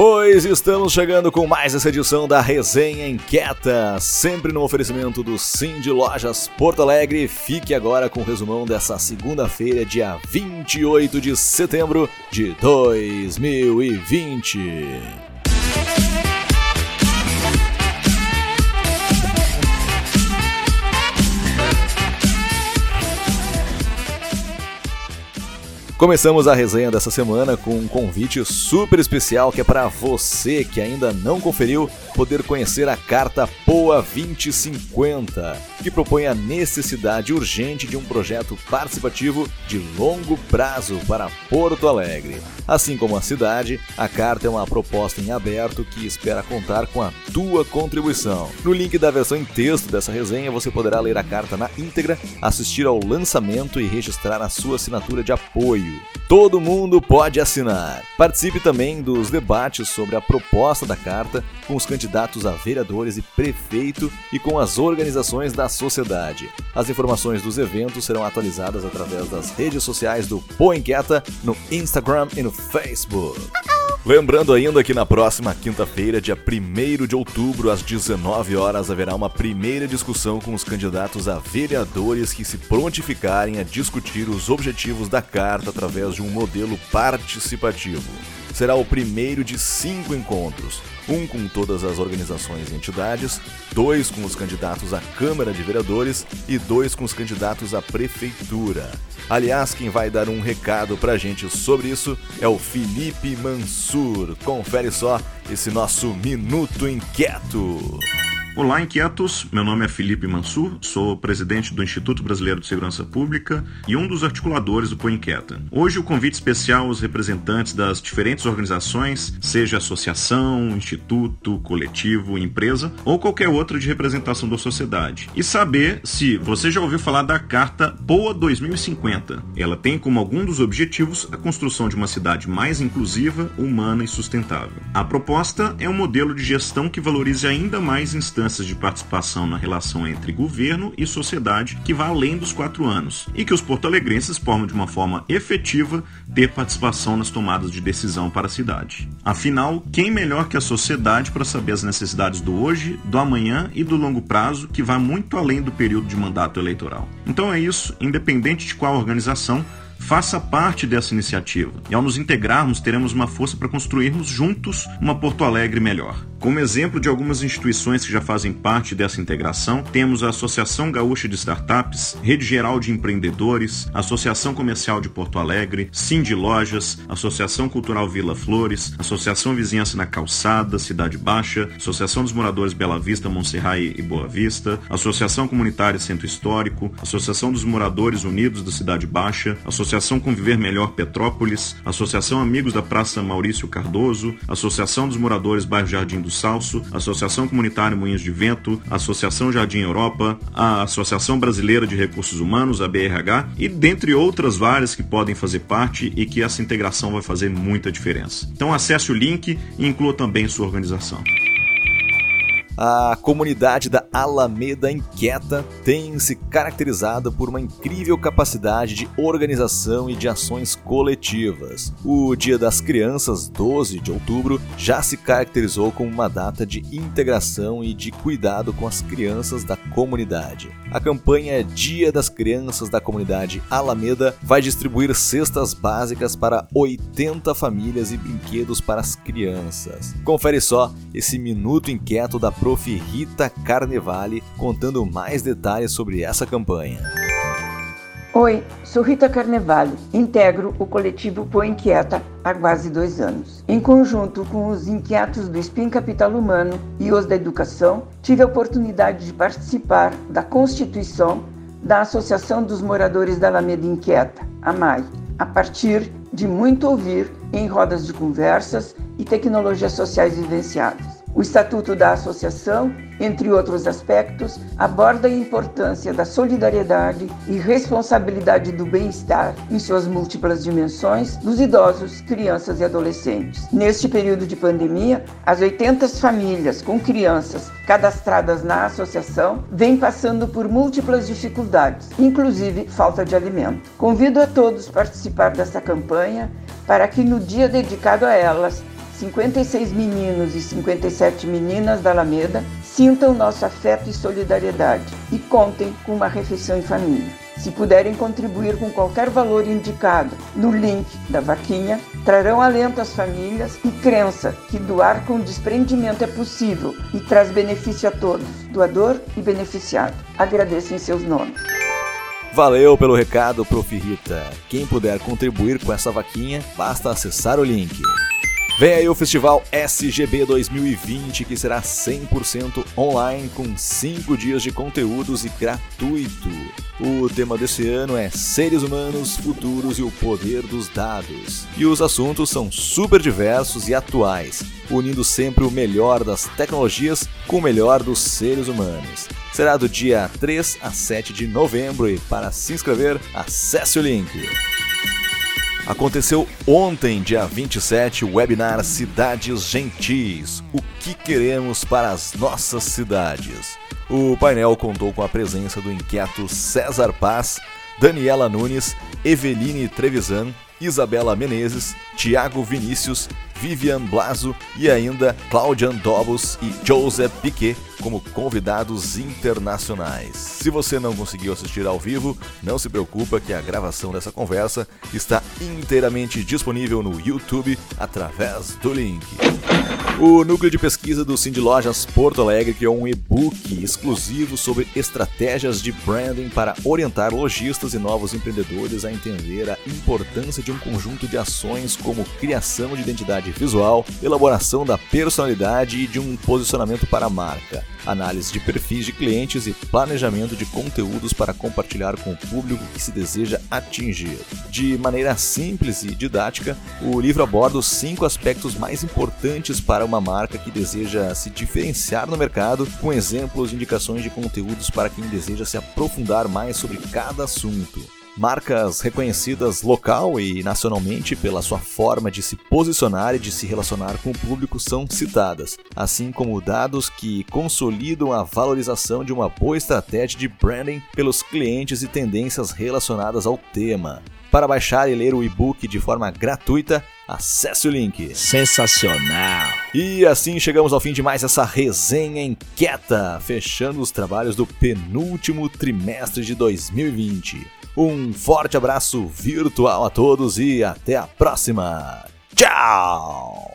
Pois estamos chegando com mais essa edição da Resenha Inquieta, sempre no oferecimento do de Lojas Porto Alegre. Fique agora com o resumão dessa segunda-feira, dia 28 de setembro de 2020. Começamos a resenha dessa semana com um convite super especial que é para você que ainda não conferiu poder conhecer a carta POA 2050, que propõe a necessidade urgente de um projeto participativo de longo prazo para Porto Alegre. Assim como a cidade, a carta é uma proposta em aberto que espera contar com a tua contribuição. No link da versão em texto dessa resenha você poderá ler a carta na íntegra, assistir ao lançamento e registrar a sua assinatura de apoio Todo mundo pode assinar. Participe também dos debates sobre a proposta da carta com os candidatos a vereadores e prefeito e com as organizações da sociedade. As informações dos eventos serão atualizadas através das redes sociais do Pô Inquieta no Instagram e no Facebook. Lembrando ainda que na próxima quinta-feira, dia 1 de outubro, às 19 horas, haverá uma primeira discussão com os candidatos a vereadores que se prontificarem a discutir os objetivos da carta através de um modelo participativo. Será o primeiro de cinco encontros, um com todas as organizações e entidades, dois com os candidatos à Câmara de Vereadores e dois com os candidatos à Prefeitura. Aliás, quem vai dar um recado pra gente sobre isso é o Felipe Mansur. Confere só esse nosso Minuto Inquieto. Olá, inquietos. Meu nome é Felipe Mansur, sou presidente do Instituto Brasileiro de Segurança Pública e um dos articuladores do Põe Inquieta. Hoje, o convite especial aos representantes das diferentes organizações, seja associação, instituto, coletivo, empresa ou qualquer outra de representação da sociedade, e saber se você já ouviu falar da Carta POA 2050. Ela tem como algum dos objetivos a construção de uma cidade mais inclusiva, humana e sustentável. A proposta é um modelo de gestão que valorize ainda mais instâncias de participação na relação entre governo e sociedade que vá além dos quatro anos e que os porto-alegrenses possam, de uma forma efetiva, ter participação nas tomadas de decisão para a cidade. Afinal, quem melhor que a sociedade para saber as necessidades do hoje, do amanhã e do longo prazo que vá muito além do período de mandato eleitoral? Então é isso, independente de qual organização, faça parte dessa iniciativa. E ao nos integrarmos, teremos uma força para construirmos juntos uma Porto Alegre melhor. Como exemplo de algumas instituições que já fazem parte dessa integração, temos a Associação Gaúcha de Startups, Rede Geral de Empreendedores, Associação Comercial de Porto Alegre, Cindy Lojas, Associação Cultural Vila Flores, Associação Vizinhança na Calçada, Cidade Baixa, Associação dos Moradores Bela Vista, Monserrat e Boa Vista, Associação Comunitária Centro Histórico, Associação dos Moradores Unidos da Cidade Baixa, Associação Conviver Melhor Petrópolis, Associação Amigos da Praça Maurício Cardoso, Associação dos Moradores Bairro Jardim do do Salso, Associação Comunitária Moinhos de Vento, Associação Jardim Europa, a Associação Brasileira de Recursos Humanos, a BRH, e dentre outras várias que podem fazer parte e que essa integração vai fazer muita diferença. Então acesse o link e inclua também sua organização. A comunidade da Alameda Inquieta tem se caracterizado por uma incrível capacidade de organização e de ações coletivas. O Dia das Crianças, 12 de outubro, já se caracterizou como uma data de integração e de cuidado com as crianças da comunidade. A campanha Dia das Crianças da Comunidade Alameda vai distribuir cestas básicas para 80 famílias e brinquedos para as crianças. Confere só esse minuto inquieto da Prof. Rita Carnevale contando mais detalhes sobre essa campanha. Oi, sou Rita Carnevale, integro o coletivo Põe Inquieta há quase dois anos. Em conjunto com os inquietos do SPIN Capital Humano e os da Educação, tive a oportunidade de participar da constituição da Associação dos Moradores da Alameda Inquieta, a MAI, a partir de muito ouvir em rodas de conversas e tecnologias sociais vivenciadas. O Estatuto da Associação, entre outros aspectos, aborda a importância da solidariedade e responsabilidade do bem-estar em suas múltiplas dimensões dos idosos, crianças e adolescentes. Neste período de pandemia, as 80 famílias com crianças cadastradas na associação vêm passando por múltiplas dificuldades, inclusive falta de alimento. Convido a todos a participar dessa campanha para que no dia dedicado a elas 56 meninos e 57 meninas da Alameda sintam nosso afeto e solidariedade e contem com uma refeição em família. Se puderem contribuir com qualquer valor indicado no link da vaquinha, trarão alento às famílias e crença que doar com desprendimento é possível e traz benefício a todos, doador e beneficiado. Agradeço em seus nomes. Valeu pelo recado, Prof. Rita. Quem puder contribuir com essa vaquinha, basta acessar o link. Vem aí o Festival SGB 2020, que será 100% online, com 5 dias de conteúdos e gratuito. O tema desse ano é Seres Humanos, Futuros e o Poder dos Dados. E os assuntos são super diversos e atuais, unindo sempre o melhor das tecnologias com o melhor dos seres humanos. Será do dia 3 a 7 de novembro e para se inscrever, acesse o link. Aconteceu ontem, dia 27, o webinar Cidades Gentis. O que queremos para as nossas cidades? O painel contou com a presença do inquieto César Paz, Daniela Nunes, Eveline Trevisan, Isabela Menezes, Tiago Vinícius, Vivian Blaso e ainda Claudian Dobos e Joseph Piquet como convidados internacionais. Se você não conseguiu assistir ao vivo, não se preocupa que a gravação dessa conversa está inteiramente disponível no YouTube através do link. O núcleo de pesquisa do Cindy Lojas Porto Alegre criou um e-book exclusivo sobre estratégias de branding para orientar lojistas e novos empreendedores a entender a importância de um conjunto de ações como criação de identidade visual, elaboração da personalidade e de um posicionamento para a marca análise de perfis de clientes e planejamento de conteúdos para compartilhar com o público que se deseja atingir. De maneira simples e didática, o livro aborda os cinco aspectos mais importantes para uma marca que deseja se diferenciar no mercado, com exemplos e indicações de conteúdos para quem deseja se aprofundar mais sobre cada assunto. Marcas reconhecidas local e nacionalmente pela sua forma de se posicionar e de se relacionar com o público são citadas, assim como dados que consolidam a valorização de uma boa estratégia de branding pelos clientes e tendências relacionadas ao tema. Para baixar e ler o e-book de forma gratuita, acesse o link. Sensacional! E assim chegamos ao fim de mais essa resenha inquieta, fechando os trabalhos do penúltimo trimestre de 2020. Um forte abraço virtual a todos e até a próxima. Tchau!